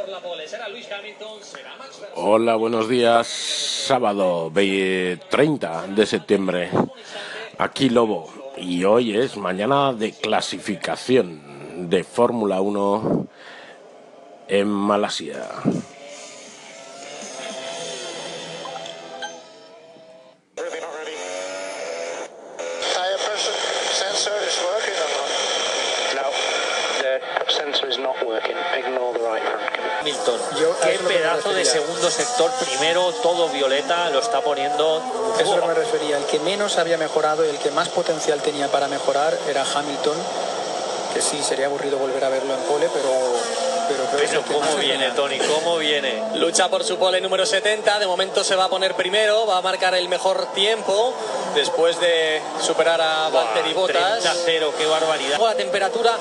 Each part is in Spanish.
por la pole será Luis Hamilton, será Max Verstappen. Hola, buenos días. Sábado ve- 30 de septiembre. Aquí Lobo. Y hoy es mañana de clasificación de Fórmula 1 en Malasia. Sensor is not? Working. Ignore the right. Hamilton. Yo Qué pedazo de segundo sector. Primero todo violeta, lo está poniendo. Eso es lo que me refería. El que menos había mejorado y el que más potencial tenía para mejorar era Hamilton. Que sí, sería aburrido volver a verlo en pole, pero. Pero, Pero cómo viene. Tony, cómo viene. Lucha por su pole número 70, de momento se va a poner primero, va a marcar el mejor tiempo después de superar a Valtteri Bottas. 30-0, qué barbaridad. La temperatura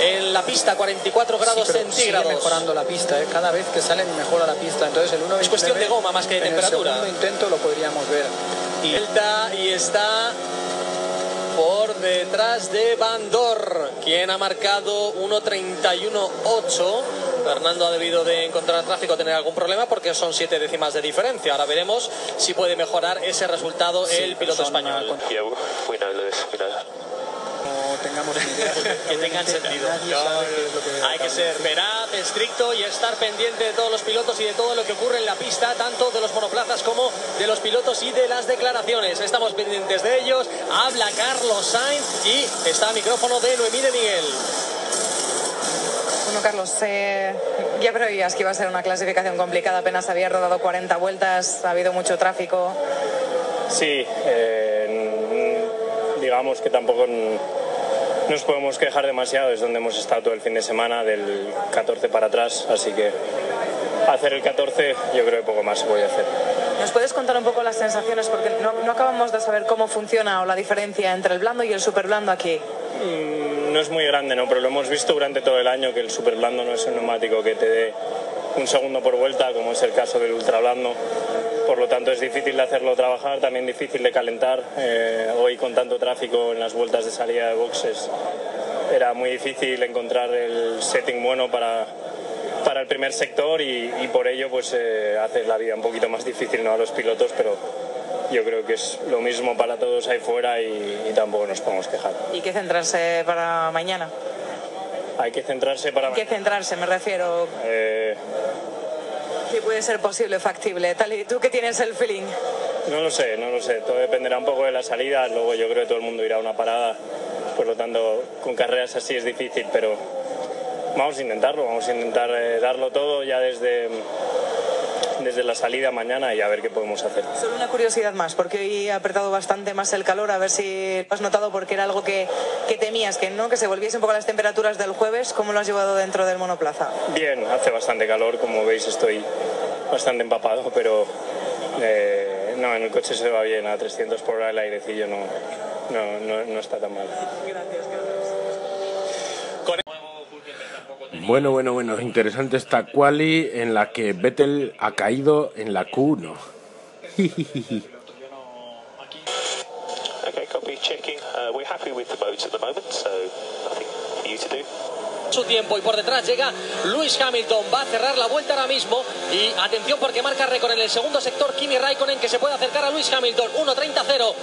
en la pista 44 Sí, grados sigue centígrados. mejorando la pista, ¿eh? cada vez que salen mejora la pista. Entonces el 1.29 Es cuestión de goma más que de en temperatura. El segundo intento lo podríamos ver. Y y está por detrás de Bandor, quien ha marcado 1.31.8. Fernando ha debido de encontrar tráfico, tener algún problema porque son siete décimas de diferencia. Ahora veremos si puede mejorar ese resultado el piloto español. that. No tengamos ni idea. Que tengan sentido. nadie No, sabe qué es lo que hay que ser veraz, estricto y estar pendiente de todos los pilotos y de todo lo que ocurre en la pista, tanto de los monoplazas como de los pilotos y de las declaraciones. Estamos pendientes de ellos. Habla Carlos Sainz y está a micrófono de Noemí de Miguel. Bueno, Carlos, eh, ya preveías que iba a ser una clasificación complicada, apenas había rodado 40 vueltas, ha habido mucho tráfico. Sí, eh, digamos que tampoco nos podemos quejar demasiado, es donde hemos estado todo el fin de semana, del 14 para atrás, así que hacer el 14 yo creo que poco más se puede hacer. ¿Nos puedes contar un poco las sensaciones? Porque no, no acabamos de saber cómo funciona o la diferencia entre el blando y el super blando aquí. Mm, No es muy grande, ¿no? pero lo hemos visto durante todo el año que el super blando no es un neumático que te dé un segundo por vuelta, como es el caso del ultra blando. Por lo tanto, es difícil de hacerlo trabajar, también difícil de calentar. Eh, hoy, con tanto tráfico en las vueltas de salida de boxes, era muy difícil encontrar el setting bueno para, para el primer sector y, y por ello pues eh, la vida un poquito más difícil ¿no? a los pilotos, pero yo creo que es lo mismo para todos ahí fuera y, y tampoco nos podemos quejar. ¿Y qué centrarse para mañana? Hay que centrarse para... ¿En qué centrarse? Me refiero, Eh, ¿qué puede ser posible, factible? Tal y tú que tienes el feeling. no lo sé, no lo sé. Todo dependerá un poco de la salida. Luego yo creo que todo el mundo irá a una parada. Por lo tanto, con carreras así es difícil, pero vamos a intentarlo. Vamos a intentar eh, darlo todo ya desde, desde la salida mañana y a ver qué podemos hacer. Solo una curiosidad más, porque hoy ha apretado bastante más el calor, a ver si lo has notado porque era algo que, que temías, que no, que se volviese un poco las temperaturas del jueves, ¿cómo lo has llevado dentro del monoplaza? Bien, hace bastante calor, como veis estoy bastante empapado, pero eh, no, en el coche se va bien, a 300 por hora el airecillo no, no, no, no está tan mal. Bueno, bueno, bueno, interesante esta quali en la que Vettel ha caído en la Q1. Okay, copy. Checking. Uh, we're happy with the boats at the moment, so nothing for you to do. Su tiempo y por detrás llega Luis Hamilton. Va a cerrar la vuelta ahora mismo y atención porque marca récord en el segundo sector Kimi Raikkonen que se puede acercar a Luis Hamilton. 1.30-0.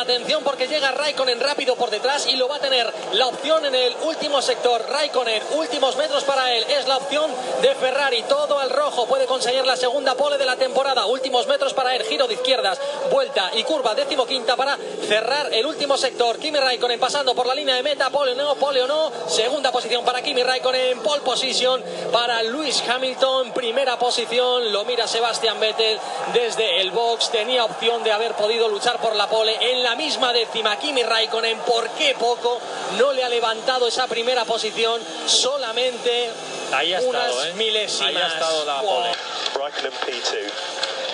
Atención porque llega Raikkonen rápido por detrás y lo va a tener la opción en el último sector. Raikkonen, últimos metros para él. Es la opción de Ferrari. Todo al rojo. Puede conseguir la segunda pole de la temporada. Últimos metros para él. Giro de izquierdas. Vuelta y curva decimoquinta para cerrar el último sector. Kimi Raikkonen pasando por la línea de meta. Pole o no, pole o no. Segunda posición para Kimi Kimi Raikkonen, pole position para Luis Hamilton, primera posición, lo mira Sebastián Vettel desde el box, tenía opción de haber podido luchar por la pole en la misma décima Kimi Raikkonen, ¿por qué poco? No le ha levantado esa primera posición, solamente Ahí ha unas estado, ¿eh? milésimas. Ahí ha estado la pole. Wow. Raikkonen P2,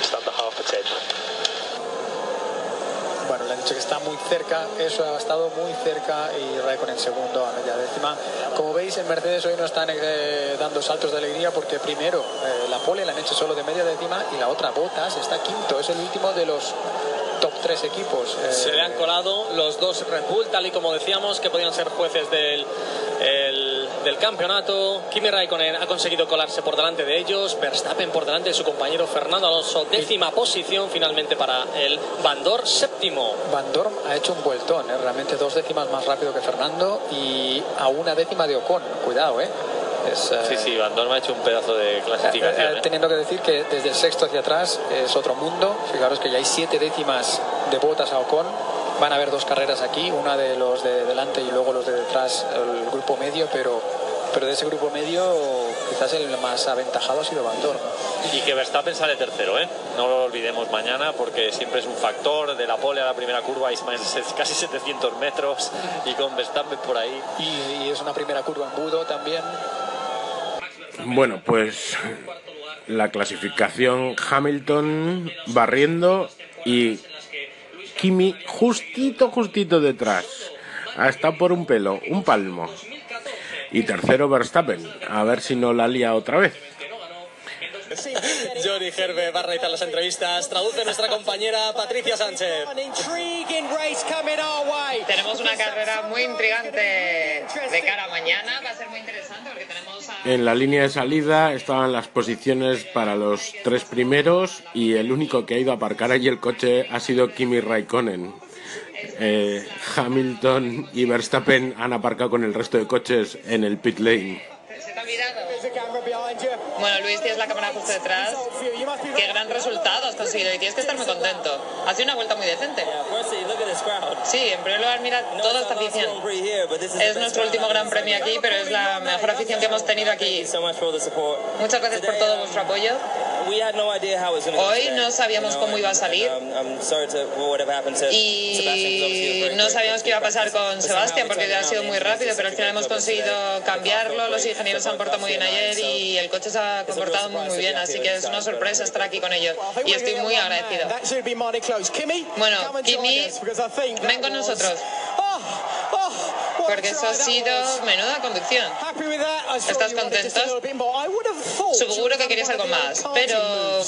stand half a que está muy cerca, eso ha estado muy cerca y Raikkonen segundo a media décima. Como veis, en Mercedes hoy no están eh, dando saltos de alegría porque primero eh, la pole la han hecho solo de media décima y la otra Bottas está quinto, es el último de los top tres equipos. Eh, Se le han colado los dos Red Bull, tal y como decíamos, que podían ser jueces del el del campeonato. Kimi Raikkonen ha conseguido colarse por delante de ellos. Verstappen por delante de su compañero Fernando Alonso. Décima posición finalmente para el Bandor séptimo. Van Dorn ha hecho un vueltón, ¿eh? realmente dos décimas más rápido que Fernando y a una décima de Ocon. Cuidado, ¿eh? Es, eh, Sí, sí, Van Dorn ha hecho un pedazo de eh, clasificación. ¿eh? Teniendo que decir que desde el sexto hacia atrás es otro mundo. Fijaros que ya hay siete décimas de botas a Ocon. Van a haber dos carreras aquí, una de los de delante y luego los de detrás, el grupo medio, pero, pero de ese grupo medio quizás el más aventajado ha sido Van Dorn. Y que Verstappen sale tercero, ¿eh? No lo olvidemos mañana porque siempre es un factor de la pole a la primera curva, es casi 700 metros y con Verstappen por ahí. Y, y es una primera curva en Budo también. Bueno, pues la clasificación Hamilton barriendo y Kimi justito, justito detrás. Ha estado por un pelo, un palmo. Y tercero Verstappen. A ver si no la lía otra vez. Herbe va a realizar las entrevistas. Traduce nuestra compañera Patricia Sánchez. Tenemos una carrera muy intrigante de cara a mañana. Va a ser muy interesante porque tenemos a... En la línea de salida estaban las posiciones para los tres primeros y el único que ha ido a aparcar allí el coche ha sido Kimi Raikkonen. Eh, Hamilton y Verstappen han aparcado con el resto de coches en el pit lane. ¿Se te ha olvidado? Bueno, Luis, tienes la cámara justo detrás. Qué gran resultado has conseguido y tienes que estar muy contento. Ha sido una vuelta muy decente. Sí, en primer lugar, mira toda esta afición. Es nuestro último gran premio aquí, pero es la mejor afición que hemos tenido aquí. Muchas gracias por todo vuestro apoyo. Hoy no sabíamos cómo iba a salir. y no sabíamos qué iba a pasar con Sebastián porque ha sido muy rápido, pero al final hemos conseguido cambiarlo. Los ingenieros se han portado muy bien ayer y el coche se ha comportado muy, muy bien, así que es una sorpresa estar aquí con ellos. Y estoy muy agradecido. Bueno, Kimi, ven con nosotros. Porque eso ha sido menuda conducción. ¿Estás contentos? Seguro que querías algo más, pero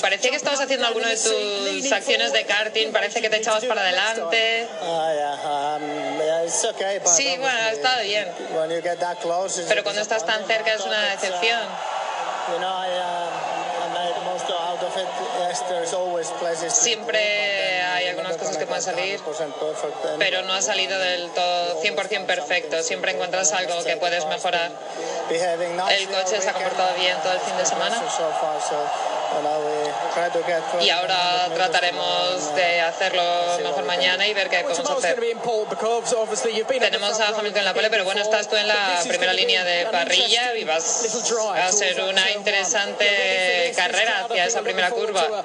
parecía que estabas haciendo alguna de tus acciones de karting, parece que te echabas para adelante. Sí, bueno, ha estado bien, pero cuando estás tan cerca es una decepción. Siempre hay algunas cosas que pueden salir, pero no ha salido del todo 100% perfecto. Siempre encuentras algo que puedes mejorar. El coche se ha comportado bien todo el fin de semana. Y ahora trataremos de hacerlo mejor mañana y ver qué podemos hacer. Tenemos a Hamilton en la pole, pero bueno, estás tú en la primera línea de parrilla y vas a ser una interesante carrera hacia esa primera curva.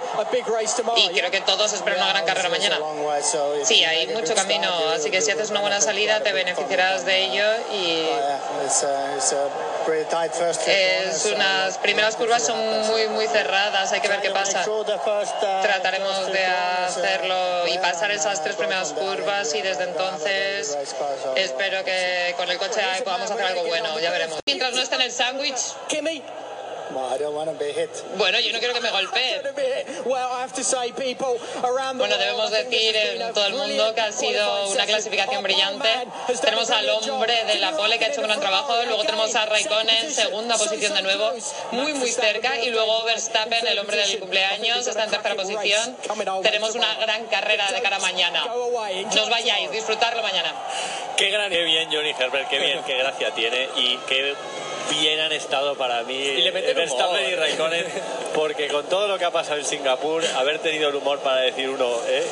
Y creo que todos esperan una gran carrera mañana. Sí, hay mucho camino, así que si haces una buena salida te beneficiarás de ello y es unas primeras curvas son muy muy cerradas, hay que ver qué pasa. Trataremos de hacerlo y pasar esas tres primeras curvas y desde entonces espero que con el coche podamos hacer algo bueno, ya veremos. Mientras no esté en el sándwich. Bueno, yo no quiero que me golpee. Bueno, debemos decir en todo el mundo que ha sido una clasificación brillante. Tenemos al hombre de la pole que ha hecho un gran trabajo. Luego tenemos a Raikkonen en segunda posición de nuevo, muy, muy cerca. Y luego Verstappen, el hombre del cumpleaños, está en tercera posición. Tenemos una gran carrera de cara a mañana. No os vayáis, disfrutarlo mañana. Qué gran, qué bien Johnny Herbert, qué bien, qué gracia tiene y qué bien han estado para mí le meten Verstappen y Raikkonen porque con todo lo que ha pasado en Singapur haber tenido el humor para decir uno eh,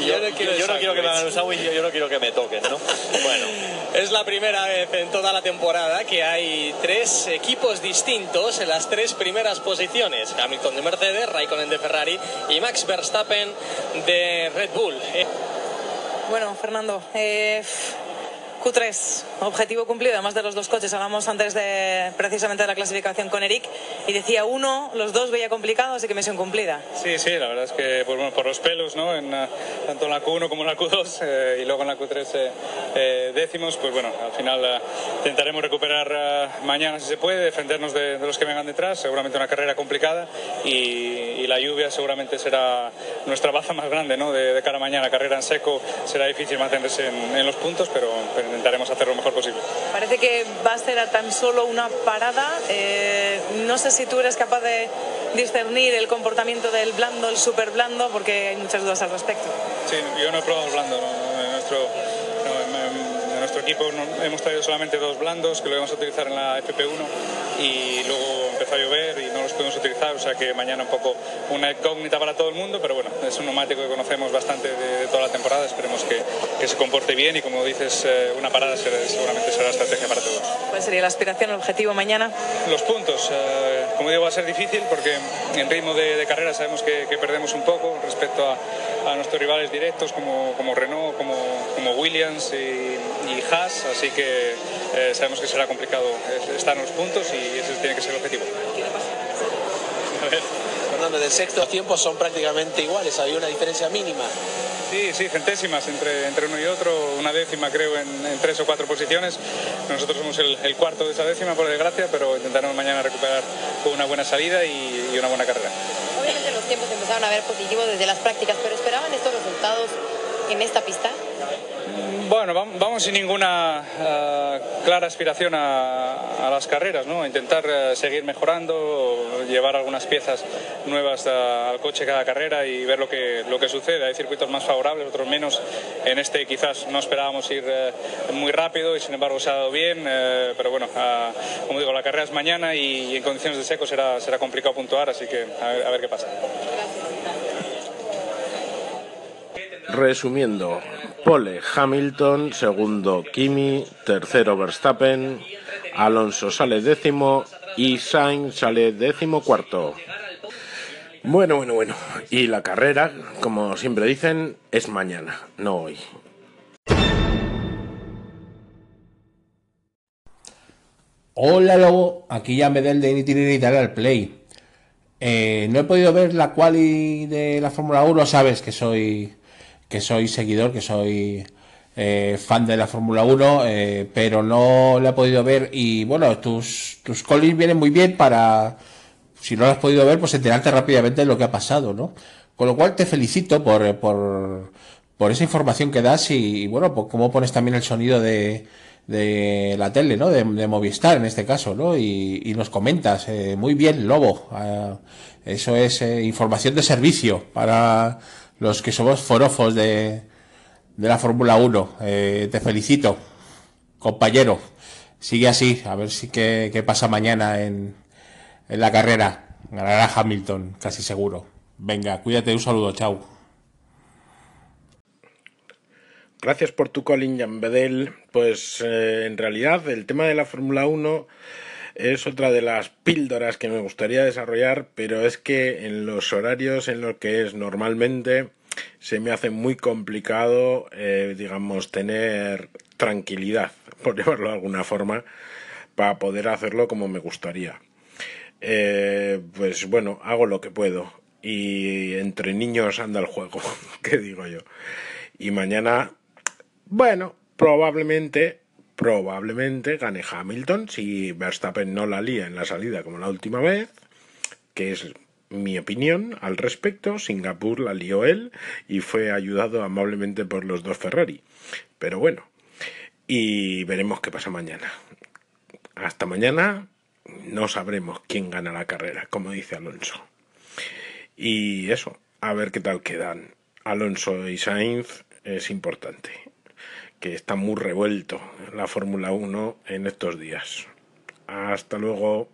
yo, Yo no quiero yo no quiero que me hagan un sándwich yo, yo no quiero que me toquen ¿no? bueno Es la primera vez en toda la temporada que hay tres equipos distintos en las tres primeras posiciones. Hamilton de Mercedes, Raikkonen de Ferrari y Max Verstappen de Red Bull. Eh, Bueno, Fernando, eh, Q3, objetivo cumplido, además de los dos coches. Hablamos antes de precisamente de la clasificación con Eric y decía uno, los dos veía complicado, así que misión cumplida. Sí, sí, la verdad es que pues, bueno, por los pelos, ¿no? En, eh, tanto en la Q1 como en la Q2 eh, y luego en la Q3 eh, eh, décimos, pues bueno, al final eh, intentaremos recuperar mañana si se puede, defendernos de, de los que vengan detrás, seguramente una carrera complicada y, y la lluvia seguramente será nuestra baza más grande, ¿no? De, de cara a mañana, carrera en seco será difícil mantenerse en, en los puntos, pero, pero intentaremos hacer lo mejor posible. Parece que va a ser a tan solo una parada. Eh, no sé si tú eres capaz de discernir el comportamiento del blando, el super blando, porque hay muchas dudas al respecto. Sí, yo no he probado el blando. ¿no? Nuestro, no, en, nuestro equipo hemos traído solamente dos blandos que lo vamos a utilizar en la FP1 y luego empezó a llover y no los podemos utilizar, o sea que mañana un poco una incógnita para todo el mundo, pero bueno, es un neumático que conocemos bastante de, toda la temporada, esperemos que, que, se comporte bien y como dices, eh, una parada seguramente será la estrategia para todos. ¿Cuál sería la aspiración, el objetivo mañana? Los puntos, eh, como digo, va a ser difícil porque en ritmo de, de carrera sabemos que, que, perdemos un poco respecto a, a, nuestros rivales directos como, como Renault, como, como Williams y, y Haas, así que eh, sabemos que será complicado estar en los puntos y ese tiene que ser el objetivo. A ver. Fernando, del sexto tiempo son prácticamente iguales, había una diferencia mínima. Sí, sí, centésimas entre, entre uno y otro, una décima creo en, en tres o cuatro posiciones. Nosotros somos el, el, cuarto de esa décima, por desgracia, pero intentaremos mañana recuperar con una buena salida y, y una buena carrera. Obviamente los tiempos empezaron a ver positivos desde las prácticas, pero ¿esperaban estos resultados en esta pista? Bueno, vamos sin ninguna uh, clara aspiración a, las carreras, ¿no? Intentar uh, seguir mejorando, llevar algunas piezas nuevas uh, al coche cada carrera y ver lo que, lo que sucede. Hay circuitos más favorables, otros menos. En este quizás no esperábamos ir muy rápido y sin embargo se ha dado bien. pero bueno, como digo, la carrera es mañana y, en condiciones de seco será, será complicado puntuar, así que a a ver qué pasa. Resumiendo, Pole Hamilton, segundo Kimi, tercero Verstappen, Alonso sale décimo y Sainz sale décimo cuarto. Bueno, bueno, bueno. Y la carrera, como siempre dicen, es mañana, no hoy. Hola Lobo, aquí ya me del de Itinerar al Play. Eh, no he podido ver la quali de la Fórmula 1, sabes que soy que soy seguidor, que soy eh, fan de la Fórmula 1, eh, pero no la he podido ver y bueno, tus, tus collins vienen muy bien para, si no lo has podido ver, pues enterarte rápidamente de lo que ha pasado, ¿no? Con lo cual te felicito por, por, por esa información que das y, bueno, por pones también el sonido de, de la tele, ¿no? De, Movistar en este caso, ¿no? Y, y nos comentas, eh, muy bien, Lobo, uh, eso es información de servicio para los que somos forofos de, de la Fórmula 1. Eh, te felicito, compañero. Sigue así, a ver si qué, qué pasa mañana en, en, la carrera. Ganará Hamilton, casi seguro. Venga, cuídate, un saludo, chao. Gracias por tu Colin Jambedel. Pues eh, en realidad el tema de la Fórmula 1 es otra de las píldoras que me gustaría desarrollar, pero es que en los horarios en los que es normalmente se me hace muy complicado, eh, digamos, tener tranquilidad, por llamarlo de alguna forma, para poder hacerlo como me gustaría. Eh, pues bueno, hago lo que puedo y entre niños anda el juego, que digo yo. Y mañana, bueno, probablemente probablemente gane Hamilton si Verstappen no la lía en la salida como la última vez, que es mi opinión al respecto. Singapur la lió él y fue ayudado amablemente por los dos Ferrari. Pero bueno, y veremos qué pasa mañana. Hasta mañana no sabremos quién gana la carrera, como dice Alonso. Y eso, a ver qué tal quedan. Alonso y Sainz es importante que está muy revuelto la Fórmula 1 en estos días. Hasta luego.